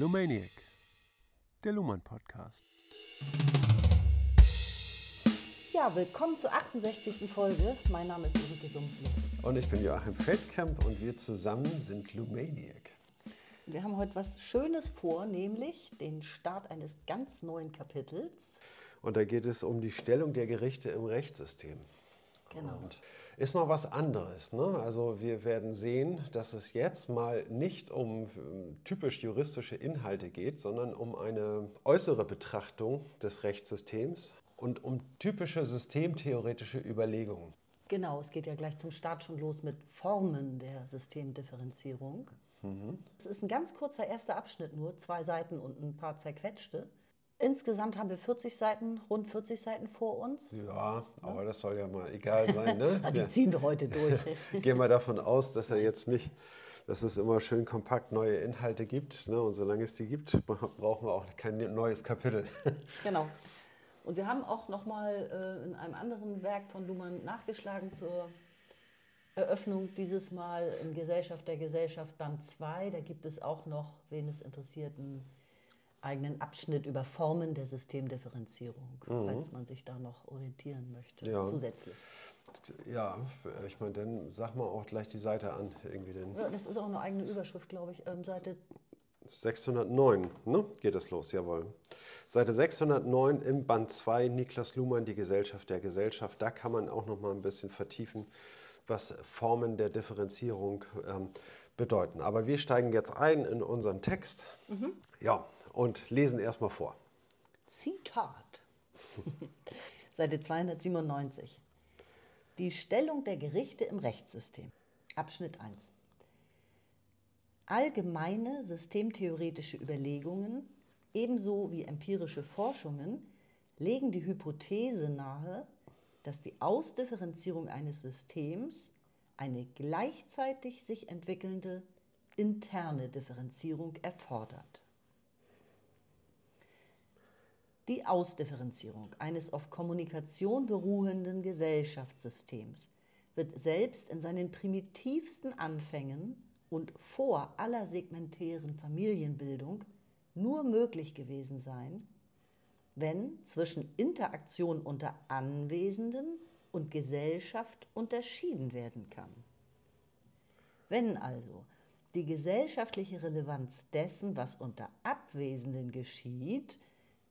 Lumaniac, der Luhmann Podcast. Ja, willkommen zur 68. Folge. Mein Name ist Ulrike Sumpfle. Und ich bin Joachim Feldkamp und wir zusammen sind Lumaniac. Wir haben heute was Schönes vor, nämlich den Start eines ganz neuen Kapitels. Und da geht es um die Stellung der Gerichte im Rechtssystem. Genau. Und ist mal was anderes. Ne? Also wir werden sehen, dass es jetzt mal nicht um ähm, typisch juristische Inhalte geht, sondern um eine äußere Betrachtung des Rechtssystems und um typische systemtheoretische Überlegungen. Genau, es geht ja gleich zum Start schon los mit Formen der Systemdifferenzierung. Es ist ein ganz kurzer erster Abschnitt nur, zwei Seiten und ein paar zerquetschte. Insgesamt haben wir 40 Seiten, rund 40 Seiten vor uns. Ja, aber das soll ja mal egal sein. Ne? Die ziehen wir heute durch. Gehen wir davon aus, dass er jetzt nicht, dass es immer schön kompakt neue Inhalte gibt. Ne? Und solange es die gibt, bra- brauchen wir auch kein neues Kapitel. genau. Und wir haben auch nochmal äh, in einem anderen Werk von Luhmann nachgeschlagen zur Eröffnung dieses Mal in Gesellschaft der Gesellschaft Band 2. Da gibt es auch noch, wen es interessiert, einen eigenen Abschnitt über Formen der Systemdifferenzierung, falls man sich da noch orientieren möchte, Ja. zusätzlich. Ja, ich meine, dann sag mal auch gleich die Seite an, irgendwie den Ja, das ist auch eine eigene Überschrift, glaube ich, ähm, Seite 609, ne? Geht es los, jawohl. Seite 609 im Band 2, Niklas Luhmann, die Gesellschaft der Gesellschaft. Da kann man auch noch mal ein bisschen vertiefen, was Formen der Differenzierung ähm, bedeuten. Aber wir steigen jetzt ein in unseren Text. Ja, und lesen erstmal vor. Zitat. Seite 297. Die Stellung der Gerichte im Rechtssystem. Abschnitt 1. Allgemeine systemtheoretische Überlegungen ebenso wie empirische Forschungen legen die Hypothese nahe, dass die Ausdifferenzierung eines Systems eine gleichzeitig sich entwickelnde interne Differenzierung erfordert. Die Ausdifferenzierung eines auf Kommunikation beruhenden Gesellschaftssystems wird selbst in seinen primitivsten Anfängen und vor aller segmentären Familienbildung nur möglich gewesen sein, wenn zwischen Interaktion unter Anwesenden und Gesellschaft unterschieden werden kann. Wenn also die gesellschaftliche Relevanz dessen, was unter Abwesenden geschieht,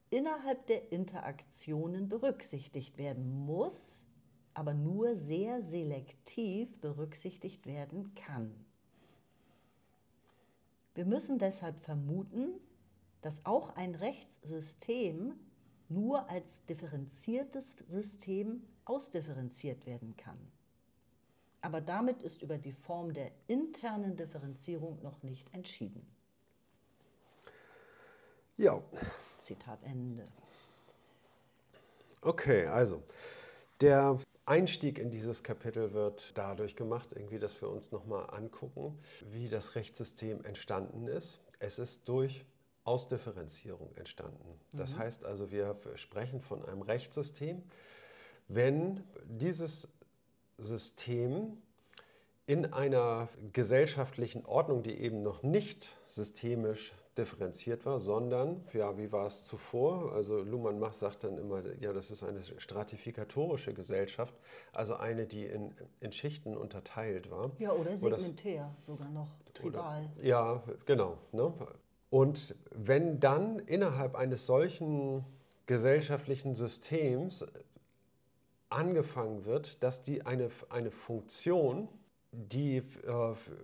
innerhalb der Interaktionen berücksichtigt werden muss, aber nur sehr selektiv berücksichtigt werden kann. Wir müssen deshalb vermuten, dass auch ein Rechtssystem nur als differenziertes System ausdifferenziert werden kann. Aber damit ist über die Form der internen Differenzierung noch nicht entschieden. Ja, Zitat Ende. Okay, also der Einstieg in dieses Kapitel wird dadurch gemacht, irgendwie, dass wir uns nochmal angucken, wie das Rechtssystem entstanden ist. Es ist durch Ausdifferenzierung entstanden. Das heißt also, wir sprechen von einem Rechtssystem, wenn dieses System in einer gesellschaftlichen Ordnung, die eben noch nicht systemisch differenziert war, sondern, ja, wie war es zuvor? Also Luhmann Mach sagt dann immer, ja, das ist eine stratifikatorische Gesellschaft, also eine, die in, in Schichten unterteilt war. Ja, oder Wo das- segmentär sogar noch, tribal. oder, ja, genau. Ne? Und wenn dann innerhalb eines solchen gesellschaftlichen Systems angefangen wird, dass die eine, eine Funktion, die äh,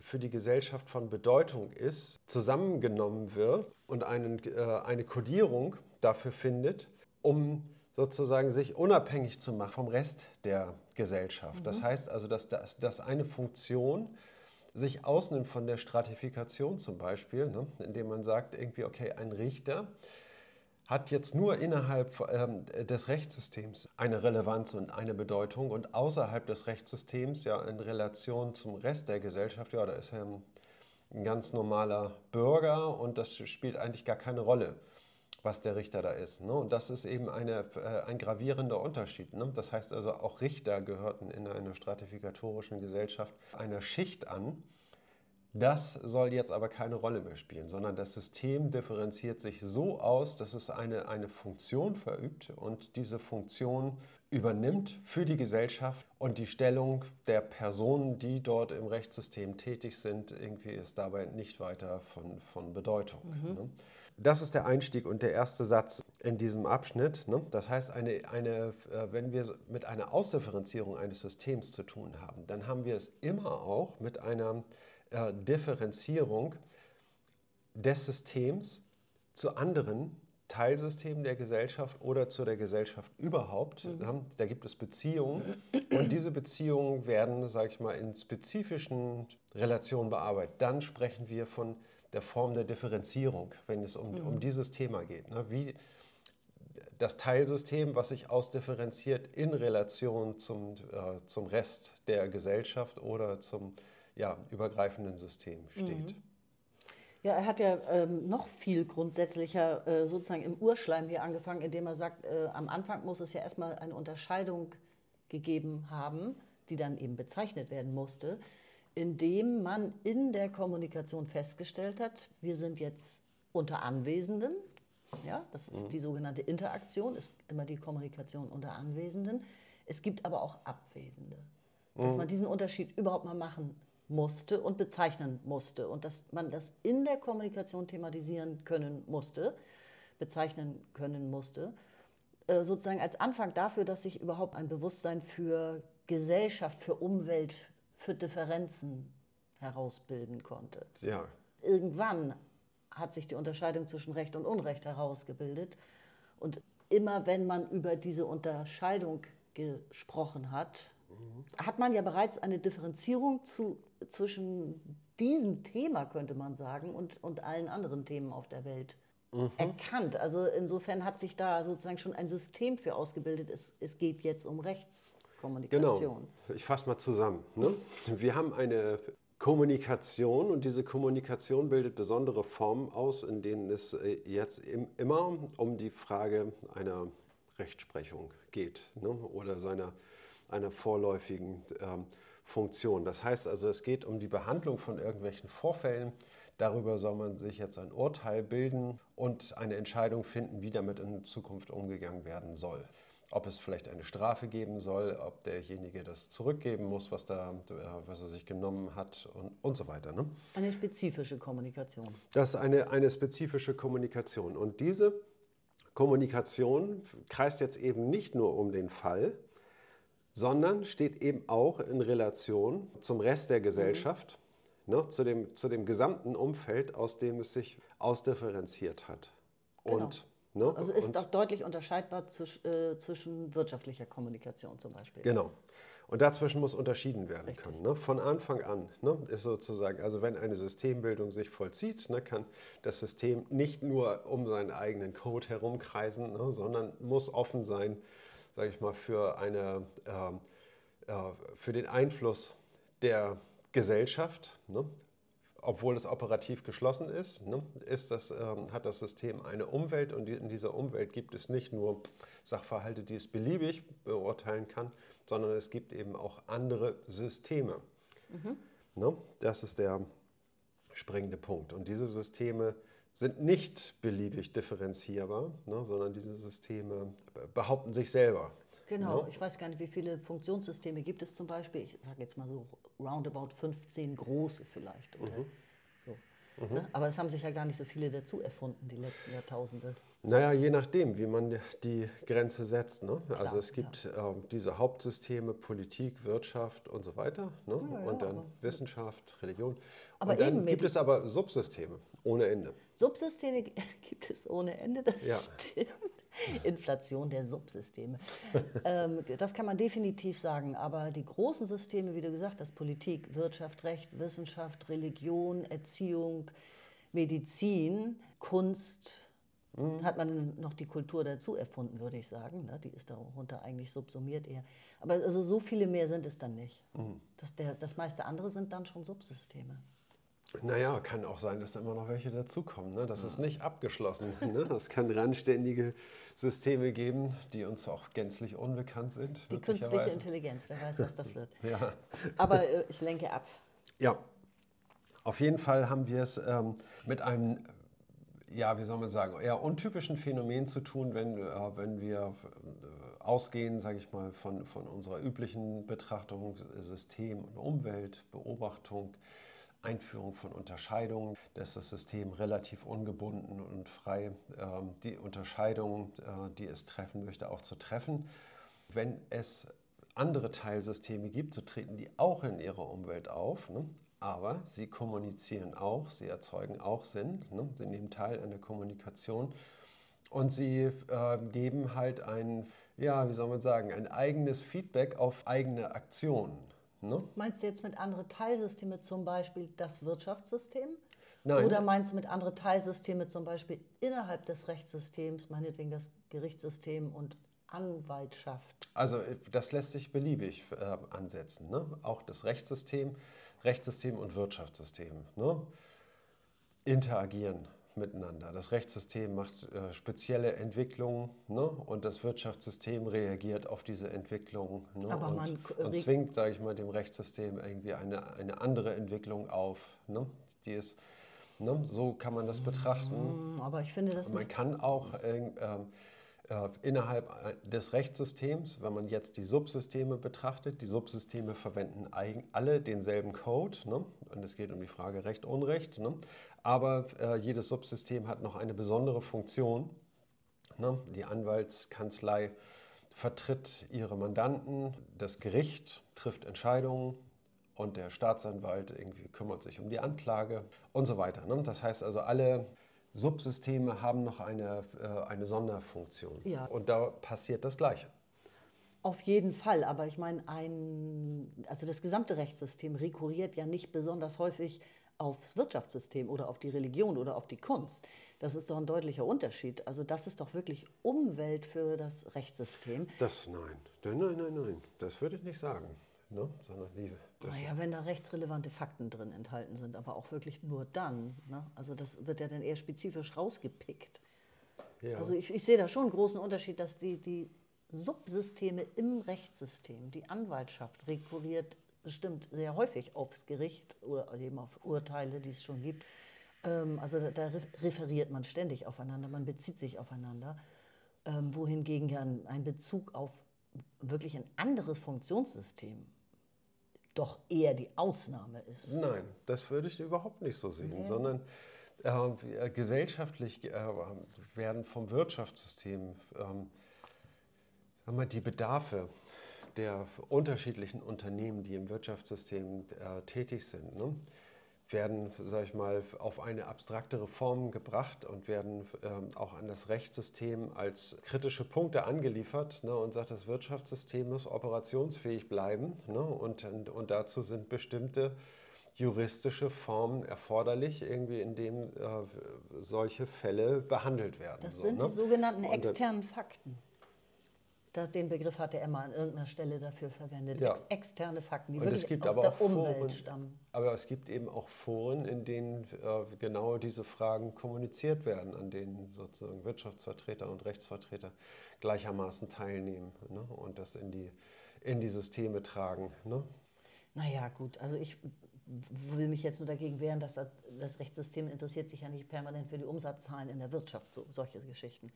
für die Gesellschaft von Bedeutung ist, zusammengenommen wird und einen, äh, eine Kodierung dafür findet, um sozusagen sich unabhängig zu machen vom Rest der Gesellschaft. Das heißt also, dass, dass, dass eine Funktion sich ausnimmt von der Stratifikation zum Beispiel, ne, indem man sagt, irgendwie, okay, ein Richter hat jetzt nur innerhalb ähm, des Rechtssystems eine Relevanz und eine Bedeutung und außerhalb des Rechtssystems, ja in Relation zum Rest der Gesellschaft, ja, da ist er ein, ganz normaler Bürger und das spielt eigentlich gar keine Rolle, was der Richter da ist. Ne? Und das ist eben eine, äh, ein gravierender Unterschied. Ne? Das heißt also, auch Richter gehörten in einer stratifikatorischen Gesellschaft einer Schicht an, Das soll jetzt aber keine Rolle mehr spielen, sondern das System differenziert sich so aus, dass es eine, eine Funktion verübt und diese Funktion übernimmt für die Gesellschaft und die Stellung der Personen, die dort im Rechtssystem tätig sind, irgendwie ist dabei nicht weiter von, von Bedeutung. Mhm. Ne? Das ist der Einstieg und der erste Satz in diesem Abschnitt. Ne? Das heißt, eine, eine, äh, wenn wir mit einer Ausdifferenzierung eines Systems zu tun haben, dann haben wir es immer auch mit einer äh, Differenzierung des Systems zu anderen Teilsystemen der Gesellschaft oder zu der Gesellschaft überhaupt. Mhm. Da gibt es Beziehungen und diese Beziehungen werden, sage ich mal, in spezifischen Relationen bearbeitet. Dann sprechen wir von der Form der Differenzierung, wenn es um, mhm. um dieses Thema geht. Ne? Wie das Teilsystem, was sich ausdifferenziert in Relation zum, äh, zum Rest der Gesellschaft oder zum ja, übergreifenden System steht. Mhm. Ja, er hat ja ähm, noch viel grundsätzlicher äh, sozusagen im Urschleim hier angefangen, indem er sagt, äh, am Anfang muss es ja erstmal eine Unterscheidung gegeben haben, die dann eben bezeichnet werden musste, indem man in der Kommunikation festgestellt hat, wir sind jetzt unter Anwesenden, ja, das ist mhm. die sogenannte Interaktion, ist immer die Kommunikation unter Anwesenden. Es gibt aber auch Abwesende. Dass mhm. man diesen Unterschied überhaupt mal machen musste und bezeichnen musste und dass man das in der Kommunikation thematisieren können musste, bezeichnen können musste, äh, sozusagen als Anfang dafür, dass sich überhaupt ein Bewusstsein für Gesellschaft, für Umwelt, für Differenzen herausbilden konnte. Ja. Irgendwann hat sich die Unterscheidung zwischen Recht und Unrecht herausgebildet und immer wenn man über diese Unterscheidung gesprochen hat, hat man ja bereits eine Differenzierung zu, zwischen diesem Thema, könnte man sagen, und, und allen anderen Themen auf der Welt mhm. erkannt. Also insofern hat sich da sozusagen schon ein System für ausgebildet. Es, es geht jetzt um Rechtskommunikation. Genau. Ich fasse mal zusammen. Ne? Wir haben eine Kommunikation und diese Kommunikation bildet besondere Formen aus, in denen es äh, jetzt immer um die Frage einer Rechtsprechung geht ne? oder seiner einer vorläufigen ähm, Funktion. Das heißt also, es geht um die Behandlung von irgendwelchen Vorfällen. Darüber soll man sich jetzt ein Urteil bilden und eine Entscheidung finden, wie damit in Zukunft umgegangen werden soll. Ob es vielleicht eine Strafe geben soll, ob derjenige das zurückgeben muss, was, da, äh, was er sich genommen hat und, und so weiter. Ne? Eine spezifische Kommunikation. Das ist eine, eine spezifische Kommunikation. Und diese Kommunikation kreist jetzt eben nicht nur um den Fall, sondern steht eben auch in Relation zum Rest der Gesellschaft, mhm. ne, zu, dem, zu dem gesamten Umfeld, aus dem es sich ausdifferenziert hat. Genau. Und, ne, also ist und, auch deutlich unterscheidbar zwisch, äh, zwischen wirtschaftlicher Kommunikation zum Beispiel. Genau. Und dazwischen muss unterschieden werden Richtig. können. Ne? Von Anfang an ne? ist sozusagen, also wenn eine Systembildung sich vollzieht, ne, kann das System nicht nur um seinen eigenen Code herumkreisen, ne, sondern muss offen sein sage ich mal, für, eine, ähm, äh, für den Einfluss der Gesellschaft, ne? obwohl es operativ geschlossen ist, ne? ist das, ähm, hat das System eine Umwelt und in dieser Umwelt gibt es nicht nur Sachverhalte, die es beliebig beurteilen kann, sondern es gibt eben auch andere Systeme. Mhm. Ne? Das ist der springende Punkt. Und diese Systeme sind nicht beliebig differenzierbar, ne, sondern diese Systeme behaupten sich selber. Genau, ne? ich weiß gar nicht, wie viele Funktionssysteme gibt es zum Beispiel. Ich sage jetzt mal so roundabout 15 große vielleicht. Oder mhm. so. Mhm. Ne? Aber es haben sich ja gar nicht so viele dazu erfunden, die letzten Jahrtausende. Naja, je nachdem, wie man die Grenze setzt. Ne? Klar, also es gibt ja. äh, diese Hauptsysteme, Politik, Wirtschaft und so weiter. Ne? Ja, ja, und dann Wissenschaft, Religion. Aber und dann gibt es aber Subsysteme ohne Ende. Subsysteme gibt es ohne Ende, das ja. stimmt. Inflation der Subsysteme. ähm, das kann man definitiv sagen. Aber die großen Systeme, wie du gesagt hast, Politik, Wirtschaft, Recht, Wissenschaft, Religion, Erziehung, Medizin, Kunst, mhm. hat man noch die Kultur dazu erfunden, würde ich sagen. Ne? Die ist darunter eigentlich subsumiert eher. Aber also so viele mehr sind es dann nicht. Mhm. Das, der, das meiste andere sind dann schon Subsysteme. Naja, kann auch sein, dass da immer noch welche dazukommen. Ne? Das ja. ist nicht abgeschlossen. Ne? Es kann randständige Systeme geben, die uns auch gänzlich unbekannt sind. Die künstliche Intelligenz, wer weiß, was das wird. ja. Aber äh, ich lenke ab. Ja. Auf jeden Fall haben wir es ähm, mit einem, ja, wie soll man sagen, eher untypischen Phänomen zu tun, wenn, äh, wenn wir äh, ausgehen, sage ich mal, von, von unserer üblichen Betrachtung System und Umwelt, Beobachtung, Einführung von Unterscheidungen, dass das System relativ ungebunden und frei ähm, die Unterscheidungen, äh, die es treffen möchte, auch zu treffen. Wenn es andere Teilsysteme gibt, so treten die auch in ihrer Umwelt auf. Ne? Aber sie kommunizieren auch, sie erzeugen auch Sinn, ne? sie nehmen teil an der Kommunikation und sie äh, geben halt ein, ja, wie soll man sagen, ein eigenes Feedback auf eigene Aktionen. Ne? Meinst du jetzt mit anderen Teilsystemen zum Beispiel das Wirtschaftssystem? Nein. Oder meinst du mit anderen Teilsystemen zum Beispiel innerhalb des Rechtssystems, meinetwegen das Gerichtssystem und Anwaltschaft? Also das lässt sich beliebig äh, ansetzen. Ne? Auch das Rechtssystem, Rechtssystem und Wirtschaftssystem ne? interagieren miteinander. Das Rechtssystem macht äh, spezielle Entwicklungen ne? und das Wirtschaftssystem reagiert auf diese Entwicklungen ne? Aber und, man und zwingt, sage ich mal, dem Rechtssystem irgendwie eine, eine andere Entwicklung auf, ne? die ist Ne? So kann man das betrachten. Mm, aber ich finde das. Man kann auch äh, äh, innerhalb des Rechtssystems, wenn man jetzt die Subsysteme betrachtet, die Subsysteme verwenden alle denselben Code. Ne? Und es geht um die Frage Recht, Unrecht. Ne? Aber äh, jedes Subsystem hat noch eine besondere Funktion. Ne? Die Anwaltskanzlei vertritt ihre Mandanten, das Gericht trifft Entscheidungen und der Staatsanwalt irgendwie kümmert sich um die Anklage und so weiter. Ne? Das heißt also, alle Subsysteme haben noch eine, äh, eine Sonderfunktion. Ja. Und da passiert das Gleiche. Auf jeden Fall, aber ich meine, ein, also das gesamte Rechtssystem rekurriert ja nicht besonders häufig aufs Wirtschaftssystem oder auf die Religion oder auf die Kunst. Das ist doch ein deutlicher Unterschied. Also das ist doch wirklich Umwelt für das Rechtssystem. Das nein, nein, nein, nein, das würde ich nicht sagen ne? sondern wie. Naja, wenn da rechtsrelevante Fakten drin enthalten sind, aber auch wirklich nur dann. Ne? Also das wird ja dann eher spezifisch rausgepickt. Ja. Also ich, ich sehe da schon einen großen Unterschied, dass die, die Subsysteme im Rechtssystem, die Anwaltschaft rekurriert bestimmt sehr häufig aufs Gericht oder eben auf Urteile, die es schon gibt. Ähm, also da, da, referiert man ständig aufeinander, man bezieht sich aufeinander. Ähm, wohingegen ja ein, ein Bezug auf wirklich ein anderes Funktionssystem doch eher die Ausnahme ist. Nein, das würde ich überhaupt nicht so sehen, okay. sondern äh, gesellschaftlich äh, werden vom Wirtschaftssystem äh, die Bedarfe der unterschiedlichen Unternehmen, die im Wirtschaftssystem äh, tätig sind, ne, werden, sage ich mal, auf eine abstraktere Form gebracht und werden ähm, auch an das Rechtssystem als kritische Punkte angeliefert ne, und sagt, das Wirtschaftssystem muss operationsfähig bleiben ne, und, und, und, dazu sind bestimmte juristische Formen erforderlich, irgendwie in denen äh, solche Fälle behandelt werden. Das sind so, ne? die sogenannten externen Fakten den Begriff hatte Emma an irgendeiner Stelle dafür verwendet. Ja. Ex externe Fakten, die und wirklich aus der Umwelt Foren, stammen. Aber es gibt eben auch Foren, in denen äh, genau diese Fragen kommuniziert werden, an denen sozusagen Wirtschaftsvertreter und Rechtsvertreter gleichermaßen teilnehmen ne? und das in die, in die Systeme tragen. Ne? Naja, gut, also ich will mich jetzt nur dagegen wehren, dass das Rechtssystem interessiert sich ja nicht permanent für die Umsatzzahlen in der Wirtschaft, so, solche Geschichten.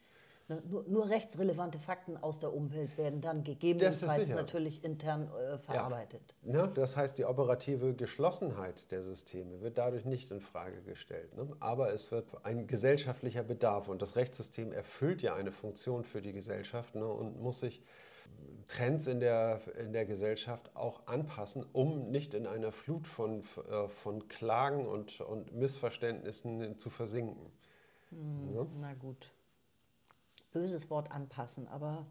Ne, nur, nur, rechtsrelevante Fakten aus der Umwelt werden dann gegebenenfalls natürlich intern äh, verarbeitet. Ja. Ne, das heißt, die operative Geschlossenheit der Systeme wird dadurch nicht in Frage gestellt. Ne? Aber es wird ein gesellschaftlicher Bedarf und das Rechtssystem erfüllt ja eine Funktion für die Gesellschaft ne? und muss sich Trends in der, in der Gesellschaft auch anpassen, um nicht in einer Flut von, äh, von Klagen und, und Missverständnissen zu versinken. Hm, ja? Na gut böses Wort anpassen, aber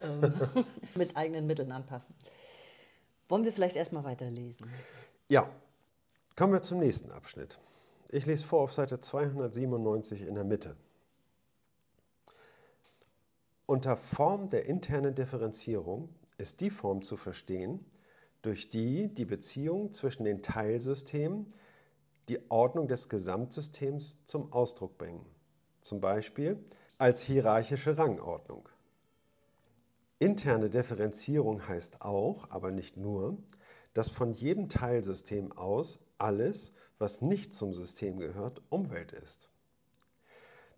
ähm, mit eigenen Mitteln anpassen. Wollen wir vielleicht erstmal weiterlesen? Ja, kommen wir zum nächsten Abschnitt. Ich lese vor auf Seite 297 in der Mitte. Unter Form der internen Differenzierung ist die Form zu verstehen, durch die die Beziehung zwischen den Teilsystemen die Ordnung des Gesamtsystems zum Ausdruck bringen. Zum Beispiel als hierarchische Rangordnung. Interne Differenzierung heißt auch, aber nicht nur, dass von jedem Teilsystem aus alles, was nicht zum System gehört, Umwelt ist.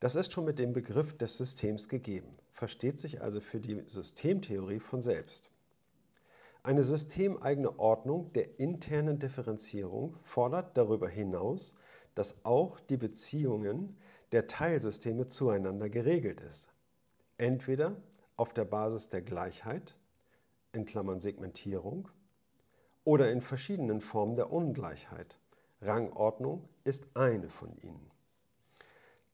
Das ist schon mit dem Begriff des Systems gegeben, versteht sich also für die Systemtheorie von selbst. Eine systemeigene Ordnung der internen Differenzierung fordert darüber hinaus, dass auch die Beziehungen der Teilsysteme zueinander geregelt ist. Entweder auf der Basis der Gleichheit, in Klammern Segmentierung, oder in verschiedenen Formen der Ungleichheit. Rangordnung ist eine von ihnen.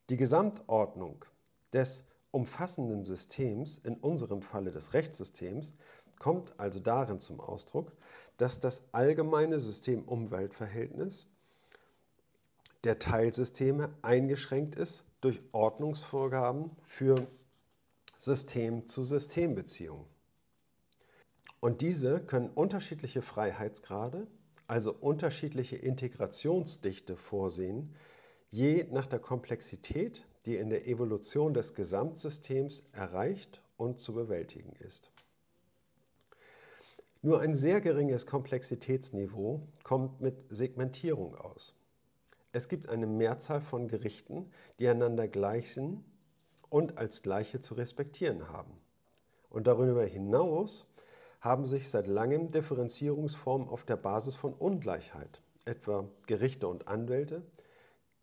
Die Gesamtordnung des umfassenden Systems, in unserem Falle des Rechtssystems, kommt also darin zum Ausdruck, dass das allgemeine System-Umwelt-Verhältnis der Teilsysteme eingeschränkt ist durch Ordnungsvorgaben für System-zu-System-Beziehungen. Und diese können unterschiedliche Freiheitsgrade, also unterschiedliche Integrationsdichte vorsehen, je nach der Komplexität, die in der Evolution des Gesamtsystems erreicht und zu bewältigen ist. Nur ein sehr geringes Komplexitätsniveau kommt mit Segmentierung aus. Es gibt eine Mehrzahl von Gerichten, die einander gleich sind und als gleiche zu respektieren haben. Und darüber hinaus haben sich seit langem Differenzierungsformen auf der Basis von Ungleichheit, etwa Gerichte und Anwälte,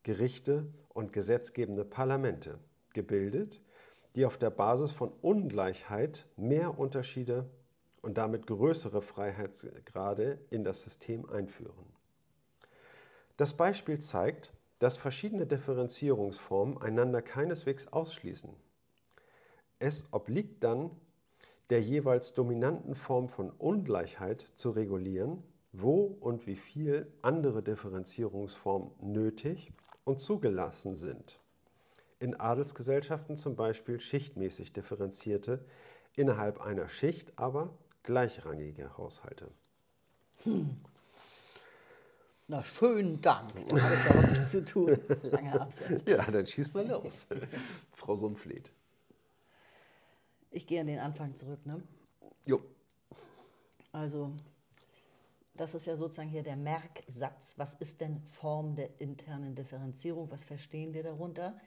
Gerichte und gesetzgebende Parlamente, gebildet, die auf der Basis von Ungleichheit mehr Unterschiede und damit größere Freiheitsgrade in das System einführen. Das Beispiel zeigt, dass verschiedene Differenzierungsformen einander keineswegs ausschließen. Es obliegt dann der jeweils dominanten Form von Ungleichheit zu regulieren, wo und wie viel andere Differenzierungsformen nötig und zugelassen sind. In Adelsgesellschaften zum Beispiel schichtmäßig differenzierte, innerhalb einer Schicht aber gleichrangige Haushalte. Hm. Na, schönen Dank. Da habe ich ja was zu tun. Lange Absatz. Ja, dann schieß mal los. Frau Sumpflied. Ich gehe an den Anfang zurück, ne? Jo. Also, das ist ja sozusagen hier der Merksatz. Was ist denn Form der internen Differenzierung? Was verstehen wir darunter?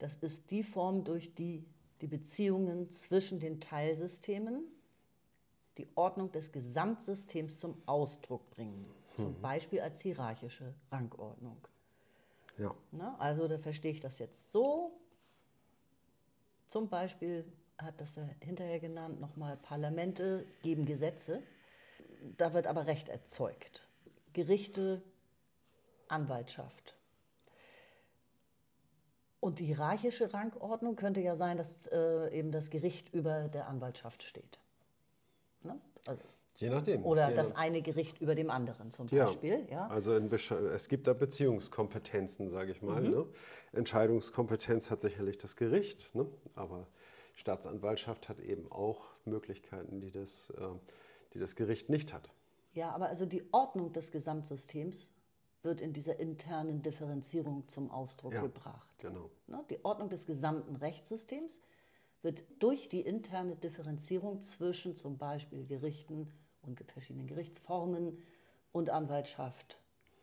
Das ist die Form, durch die die Beziehungen zwischen den Teilsystemen die Ordnung des Gesamtsystems zum Ausdruck bringen. Zum mhm. Beispiel als hierarchische Rangordnung. Ja. Na, also da verstehe ich das jetzt so. Zum Beispiel hat das er hinterher genannt, nochmal Parlamente geben Gesetze. Da wird aber Recht erzeugt. Gerichte, Anwaltschaft. Und die hierarchische Rangordnung könnte ja sein, dass äh, eben das Gericht über der Anwaltschaft steht. Ne? Also, Je nachdem. Oder Je das nach eine Gericht über dem anderen zum Beispiel. Ja, ja. Also es gibt da Beziehungskompetenzen, sage ich mal. Mhm. Ne? Entscheidungskompetenz hat sicherlich das Gericht, ne? aber Staatsanwaltschaft hat eben auch Möglichkeiten, die das, äh, die das Gericht nicht hat. Ja, aber also die Ordnung des Gesamtsystems wird in dieser internen Differenzierung zum Ausdruck ja, gebracht. Genau. Ne? Die Ordnung des gesamten Rechtssystems wird durch die interne Differenzierung zwischen zum Beispiel Gerichten und verschiedenen Gerichtsformen und Anwaltschaft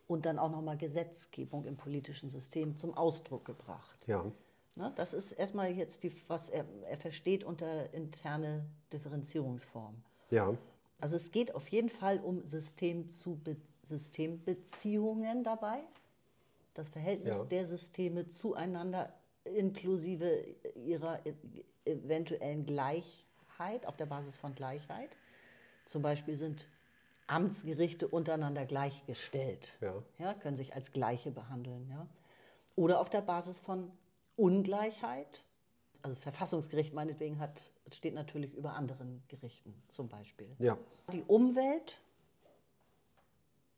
und dann auch nochmal Gesetzgebung im politischen System zum Ausdruck gebracht. Ja. Ne, das ist erstmal jetzt, die, was er, er versteht unter interne Differenzierungsform. Ja. Also es geht auf jeden Fall um System zu Be Systembeziehungen dabei, das Verhältnis ja. der Systeme zueinander inklusive ihrer eventuellen Gleichheit, auf der Basis von Gleichheit. Zum Beispiel sind Amtsgerichte untereinander gleichgestellt, ja. Ja, können sich als Gleiche behandeln. Ja. Oder auf der Basis von Ungleichheit. Also Verfassungsgericht meinetwegen hat, steht natürlich über anderen Gerichten zum Beispiel. Ja. Die Umwelt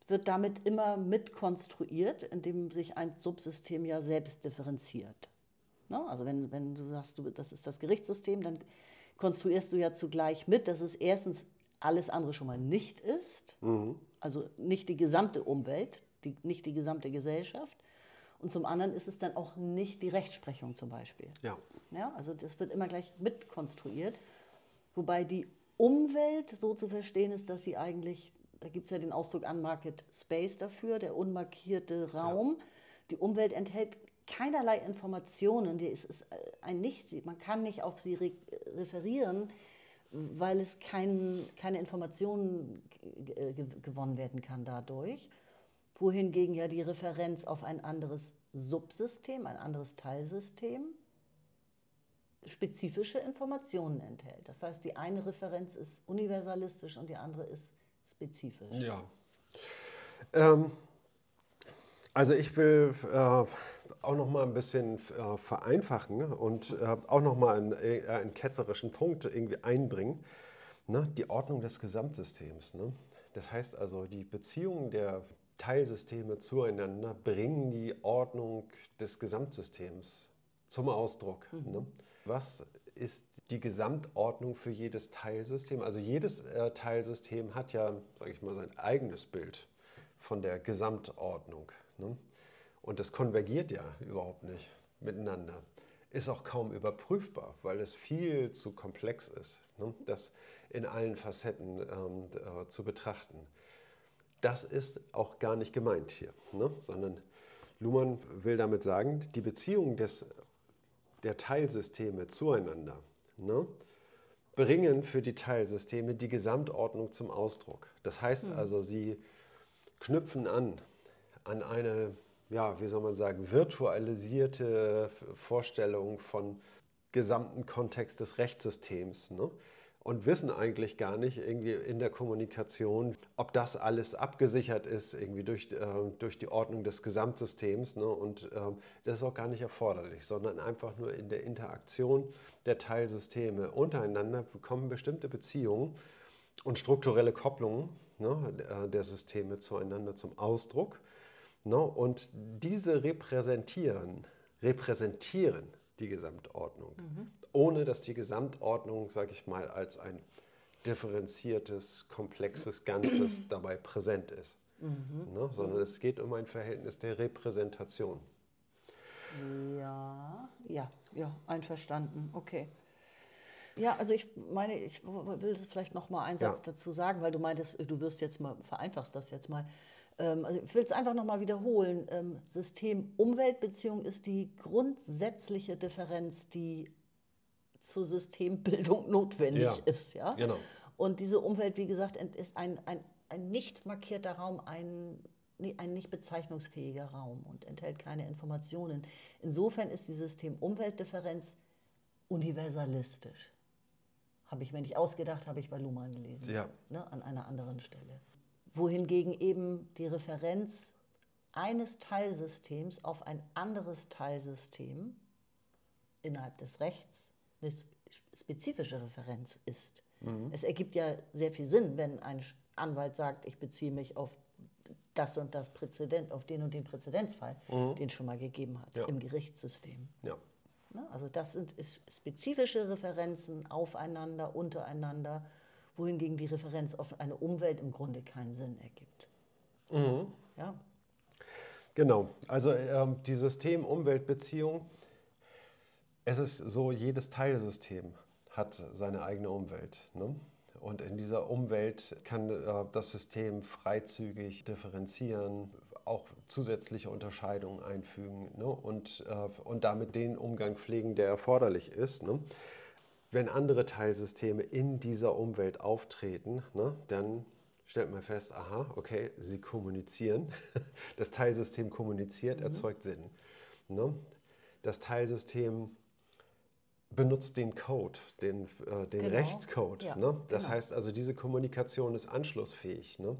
wird damit immer mitkonstruiert, indem sich ein Subsystem ja selbst differenziert. Ne? Also wenn, wenn du sagst, du, das ist das Gerichtssystem, dann konstruierst du ja zugleich mit, dass es erstens alles andere schon mal nicht ist, mhm. also nicht die gesamte Umwelt, die, nicht die gesamte Gesellschaft, und zum anderen ist es dann auch nicht die Rechtsprechung zum Beispiel. Ja. Ja, also das wird immer gleich mitkonstruiert. Wobei die Umwelt so zu verstehen ist, dass sie eigentlich da gibt es ja den Ausdruck Unmarket Space dafür, der unmarkierte Raum. Ja. Die Umwelt enthält keinerlei Informationen, die ist, ist äh, ein nicht, man kann nicht auf sie re referieren, weil es kein, keine Informationen gewonnen werden kann dadurch. Wohingegen ja die Referenz auf ein anderes Subsystem, ein anderes Teilsystem, spezifische Informationen enthält. Das heißt, die eine Referenz ist universalistisch und die andere ist spezifisch. Ja. Ähm, also ich will äh, auch noch mal ein bisschen äh, vereinfachen und äh, auch noch mal einen, äh, einen, ketzerischen Punkt irgendwie einbringen. Ne? Die Ordnung des Gesamtsystems. Ne? Das heißt also, die Beziehungen der Teilsysteme zueinander bringen die Ordnung des Gesamtsystems zum Ausdruck. Mhm. Ne? Was ist die Gesamtordnung für jedes Teilsystem? Also jedes äh, Teilsystem hat ja, sage ich mal, sein eigenes Bild von der Gesamtordnung. Ne? Und das konvergiert ja überhaupt nicht miteinander. Ist auch kaum überprüfbar, weil es viel zu komplex ist, ne? das in allen Facetten ähm, äh, zu betrachten. Das ist auch gar nicht gemeint hier, ne? sondern Luhmann will damit sagen, die Beziehung des der Teilsysteme zueinander ne, bringen für die Teilsysteme die Gesamtordnung zum Ausdruck. Das heißt mhm. also, sie knüpfen an an eine, ja, wie soll man sagen, virtualisierte Vorstellung von gesamten Kontext des Rechtssystems. Ne? und wissen eigentlich gar nicht irgendwie in der Kommunikation, ob das alles abgesichert ist, irgendwie durch, äh, durch die Ordnung des Gesamtsystems. Ne? Und äh, das ist auch gar nicht erforderlich, sondern einfach nur in der Interaktion der Teilsysteme untereinander bekommen bestimmte Beziehungen und strukturelle Kopplungen ne, äh, der Systeme zueinander zum Ausdruck. Ne? Und diese repräsentieren, repräsentieren die Gesamtordnung. Mhm ohne dass die Gesamtordnung, sage ich mal, als ein differenziertes, komplexes Ganzes dabei präsent ist. Mhm. Ne? Sondern es geht um ein Verhältnis der Repräsentation. Ja, ja, ja, einverstanden. Okay. Ja, also ich meine, ich will vielleicht noch mal einen Satz ja. dazu sagen, weil du meintest, du wirst jetzt mal, vereinfachst das jetzt mal. Ähm, also ich will es einfach noch mal wiederholen. Ähm, System-Umwelt-Beziehung ist die grundsätzliche Differenz, die zur Systembildung notwendig ja, ist. Ja? Genau. Und diese Umwelt, wie gesagt, ist ein, ein, ein nicht markierter Raum, ein, ein nicht bezeichnungsfähiger Raum und enthält keine Informationen. Insofern ist die System-Umwelt-Differenz universalistisch. Habe ich mir nicht ausgedacht, habe ich bei Luhmann gelesen. Ja. Ne, an einer anderen Stelle. Wohingegen eben die Referenz eines Teilsystems auf ein anderes Teilsystem innerhalb des Rechts eine spezifische Referenz ist. Mhm. Es ergibt ja sehr viel Sinn, wenn ein Anwalt sagt, ich beziehe mich auf das und das Präzedent, auf den und den Präzedenzfall, mhm. den es schon mal gegeben hat ja. im Gerichtssystem. Ja. Ne, also das sind spezifische Referenzen aufeinander, untereinander, wohingegen die Referenz auf eine Umwelt im Grunde keinen Sinn ergibt. Mhm. Ja. Genau, also ähm, die System-Umwelt-Beziehung es ist so, jedes Teilsystem hat seine eigene Umwelt. Ne? Und in dieser Umwelt kann äh, das System freizügig differenzieren, auch zusätzliche Unterscheidungen einfügen ne? und, äh, und damit den Umgang pflegen, der erforderlich ist. Ne? Wenn andere Teilsysteme in dieser Umwelt auftreten, ne, dann stellt man fest, aha, okay, sie kommunizieren. Das Teilsystem kommuniziert, mhm. erzeugt Sinn. Ne? Das Teilsystem benutzt den Code, den, äh, den genau. Rechtscode. Ja, ne? Das genau. heißt also, diese Kommunikation ist anschlussfähig. Ne?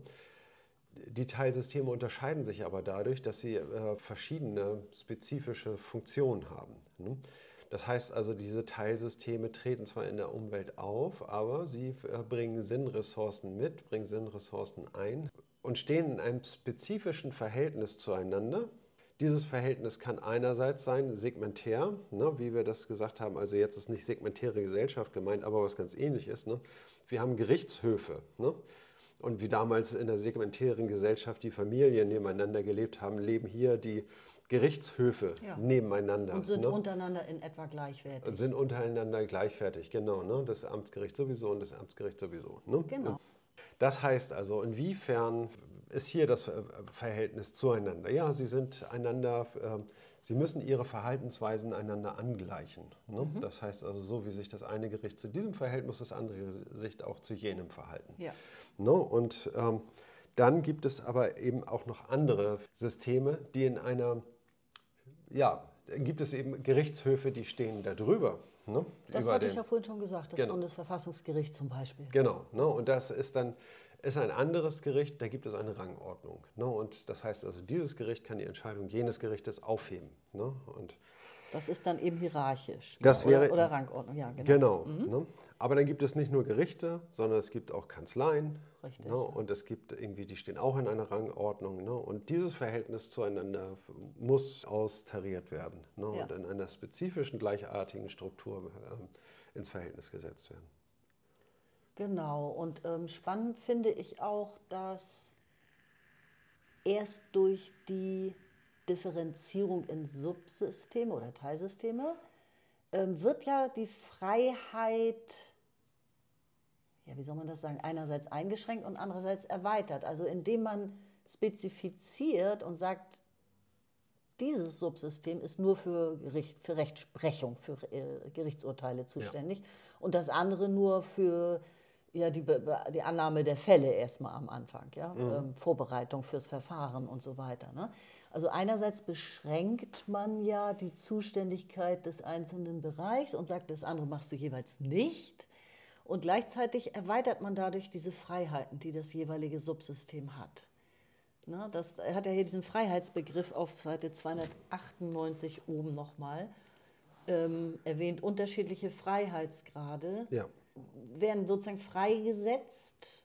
Die Teilsysteme unterscheiden sich aber dadurch, dass sie äh, verschiedene spezifische Funktionen haben. Das heißt also, diese Teilsysteme treten zwar in der Umwelt auf, aber sie äh, bringen Sinnressourcen mit, bringen Sinnressourcen ein und stehen in einem spezifischen Verhältnis zueinander, dieses Verhältnis kann einerseits sein segmentär, ne, wie wir das gesagt haben. Also jetzt ist nicht segmentäre Gesellschaft gemeint, aber was ganz ähnliches. Ne? Wir haben Gerichtshöfe. Ne? Und wie damals in der segmentären Gesellschaft die Familien nebeneinander gelebt haben, leben hier die Gerichtshöfe ja. nebeneinander. Und sind ne? untereinander in etwa gleichwertig. Und sind untereinander gleichwertig, genau. Ne? Das Amtsgericht sowieso und das Amtsgericht sowieso. Ne? Genau. Das heißt also, inwiefern ist hier das Verhältnis zueinander? Ja, sie sind einander, äh, sie müssen ihre Verhaltensweisen einander angleichen. Ne? Mhm. Das heißt also, so wie sich das eine Gericht zu diesem verhält, muss das andere Gericht auch zu jenem verhalten. Ja. Ne? Und ähm, dann gibt es aber eben auch noch andere Systeme, die in einer, ja, gibt es eben Gerichtshöfe, die stehen da drüber. Ne? Das hatte ich ja vorhin schon gesagt, das genau. Bundesverfassungsgericht zum Beispiel. Genau, ne? und das ist dann ist ein anderes Gericht, da gibt es eine Rangordnung. Ne? Und das heißt also, dieses Gericht kann die Entscheidung jenes Gerichtes aufheben. Ne? Und das ist dann eben hierarchisch das ne? wäre, oder, oder Rangordnung, ja, genau. Genau. Mhm. Ne? Aber dann gibt es nicht nur Gerichte, sondern es gibt auch Kanzleien. Richtig. Ne? Und es gibt irgendwie, die stehen auch in einer Rangordnung. Ne? Und dieses Verhältnis zueinander muss austariert werden ne? ja. und in einer spezifischen, gleichartigen Struktur äh, ins Verhältnis gesetzt werden. Genau. Und ähm, spannend finde ich auch, dass erst durch die Differenzierung in Subsysteme oder Teilsysteme wird ja die Freiheit, ja, wie soll man das sagen, einerseits eingeschränkt und andererseits erweitert. Also indem man spezifiziert und sagt, dieses Subsystem ist nur für, Gericht, für Rechtsprechung, für äh, Gerichtsurteile zuständig ja. und das andere nur für ja, die, die Annahme der Fälle erstmal am Anfang, ja? Mhm. Ähm, Vorbereitung fürs Verfahren und so weiter. Ne? Also einerseits beschränkt man ja die Zuständigkeit des einzelnen Bereichs und sagt, das andere machst du jeweils nicht. Und gleichzeitig erweitert man dadurch diese Freiheiten, die das jeweilige Subsystem hat. Na, das hat ja hier diesen Freiheitsbegriff auf Seite 298 oben nochmal ähm, erwähnt. Unterschiedliche Freiheitsgrade ja. werden sozusagen freigesetzt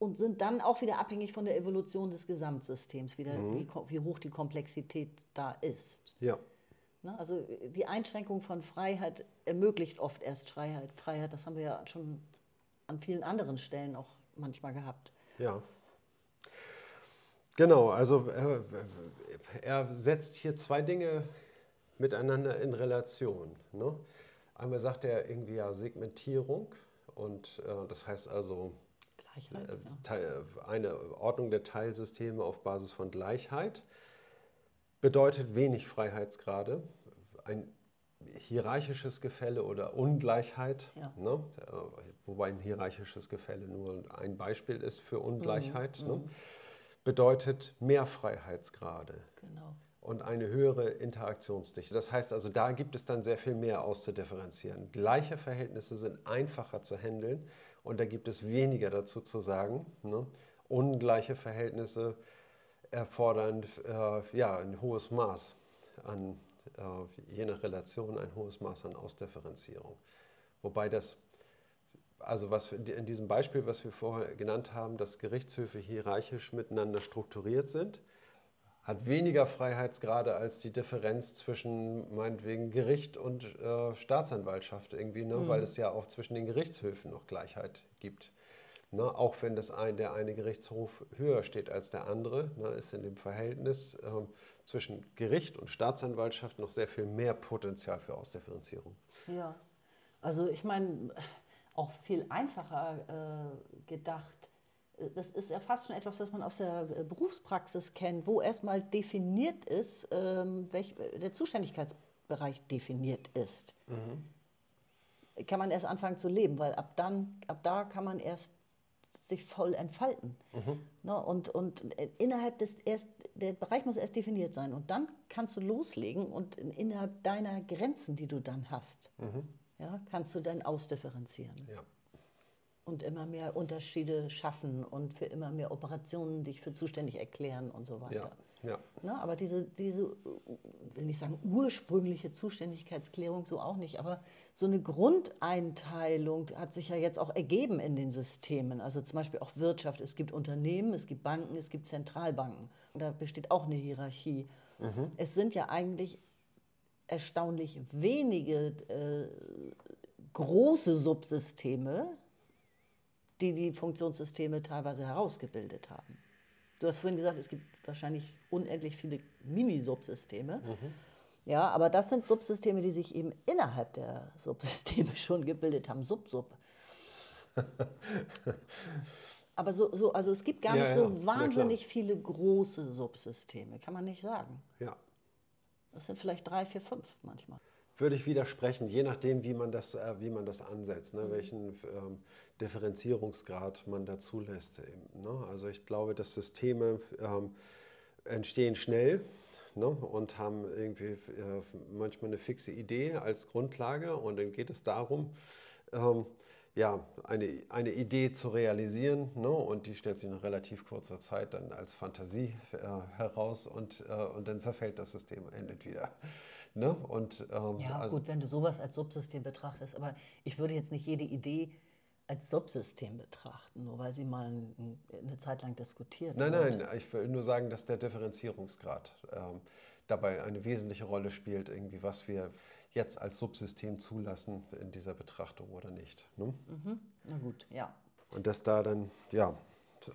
und sind dann auch wieder abhängig von der Evolution des Gesamtsystems, wie, mhm. wie, wie, hoch die Komplexität da ist. Ja. Na, also die Einschränkung von Freiheit ermöglicht oft erst Freiheit. Freiheit, das haben wir ja schon an vielen anderen Stellen auch manchmal gehabt. Ja. Genau, also er, er setzt hier zwei Dinge miteinander in Relation. Ne? Einmal sagt er irgendwie ja Segmentierung und äh, das heißt also Gleichheit. Äh, ja. Eine Ordnung der Teilsysteme auf Basis von Gleichheit bedeutet wenig Freiheitsgrade. Ein hierarchisches Gefälle oder Ungleichheit, ja. ne? Wobei ein hierarchisches Gefälle nur ein Beispiel ist für Ungleichheit, mhm. ne? Mhm. bedeutet mehr Freiheitsgrade. Genau. Und eine höhere Interaktionsdichte. Das heißt also, da gibt es dann sehr viel mehr auszudifferenzieren. Gleiche Verhältnisse sind einfacher zu handeln und da gibt es weniger dazu zu sagen. Ne? Ungleiche Verhältnisse erfordern äh, ja, ein hohes Maß an, äh, je nach Relation, ein hohes Maß an Ausdifferenzierung. Wobei das, also was in diesem Beispiel, was wir vorher genannt haben, dass Gerichtshöfe hierarchisch miteinander strukturiert sind, hat weniger Freiheitsgrade als die Differenz zwischen meinetwegen Gericht und äh, Staatsanwaltschaft irgendwie, ne? Mhm. weil es ja auch zwischen den Gerichtshöfen noch Gleichheit gibt. Ne? Auch wenn das ein, der eine Gerichtshof höher steht als der andere, ne? ist in dem Verhältnis äh, zwischen Gericht und Staatsanwaltschaft noch sehr viel mehr Potenzial für Ausdifferenzierung. Ja, also ich meine, auch viel einfacher äh, gedacht das ist ja fast schon etwas, was man aus der äh, Berufspraxis kennt, wo erstmal definiert ist, ähm, welch, der Zuständigkeitsbereich definiert ist. Mhm. Kann man erst anfangen zu leben, weil ab, dann, ab da kann man erst sich voll entfalten. Mhm. Ne, und, und äh, innerhalb des erst, der Bereich muss erst definiert sein. Und dann kannst du loslegen und innerhalb deiner Grenzen, die du dann hast, mhm. ja, kannst du dann ausdifferenzieren. Ja und immer mehr Unterschiede schaffen und für immer mehr Operationen dich für zuständig erklären und so weiter. Ja, ja. Na, aber diese, diese, will nicht sagen ursprüngliche Zuständigkeitsklärung, so auch nicht, aber so eine Grundeinteilung hat sich ja jetzt auch ergeben in den Systemen. Also zum Beispiel auch Wirtschaft. Es gibt Unternehmen, es gibt Banken, es gibt Zentralbanken. Und da besteht auch eine Hierarchie. Mhm. Es sind ja eigentlich erstaunlich wenige äh, große Subsysteme, die die Funktionssysteme teilweise herausgebildet haben. Du hast vorhin gesagt, es gibt wahrscheinlich unendlich viele Mini-Subsysteme. Mhm. Ja, aber das sind Subsysteme, die sich eben innerhalb der Subsysteme schon gebildet haben. Sub-Sub. Aber so, so, also es gibt gar Ja, nicht ja, so na wahnsinnig viele große Subsysteme, kann man nicht sagen. Ja. Das sind vielleicht drei, vier, fünf manchmal. Würde ich widersprechen, je nachdem, wie man das, äh, wie man das ansetzt, Mhm. ne? welchen ähm, Differenzierungsgrad man da zulässt. Eben, ne? Also ich glaube, dass Systeme ähm, entstehen schnell ne? und haben irgendwie äh, manchmal eine fixe Idee als Grundlage und dann geht es darum, ähm, ja, eine, eine Idee zu realisieren ne? und die stellt sich nach relativ kurzer Zeit dann als Fantasie äh, heraus und, äh, und dann zerfällt das System, endet wieder. Ne? Und, ähm, Ja, also, gut, wenn du sowas als Subsystem betrachtest, aber ich würde jetzt nicht jede Idee als Subsystem betrachten, nur weil sie mal ein, eine Zeit lang diskutiert Nein, wird. nein, ich will nur sagen, dass der Differenzierungsgrad ähm, dabei eine wesentliche Rolle spielt, irgendwie, was wir jetzt als Subsystem zulassen in dieser Betrachtung oder nicht. Ne? Na gut, ja. Und dass da dann ja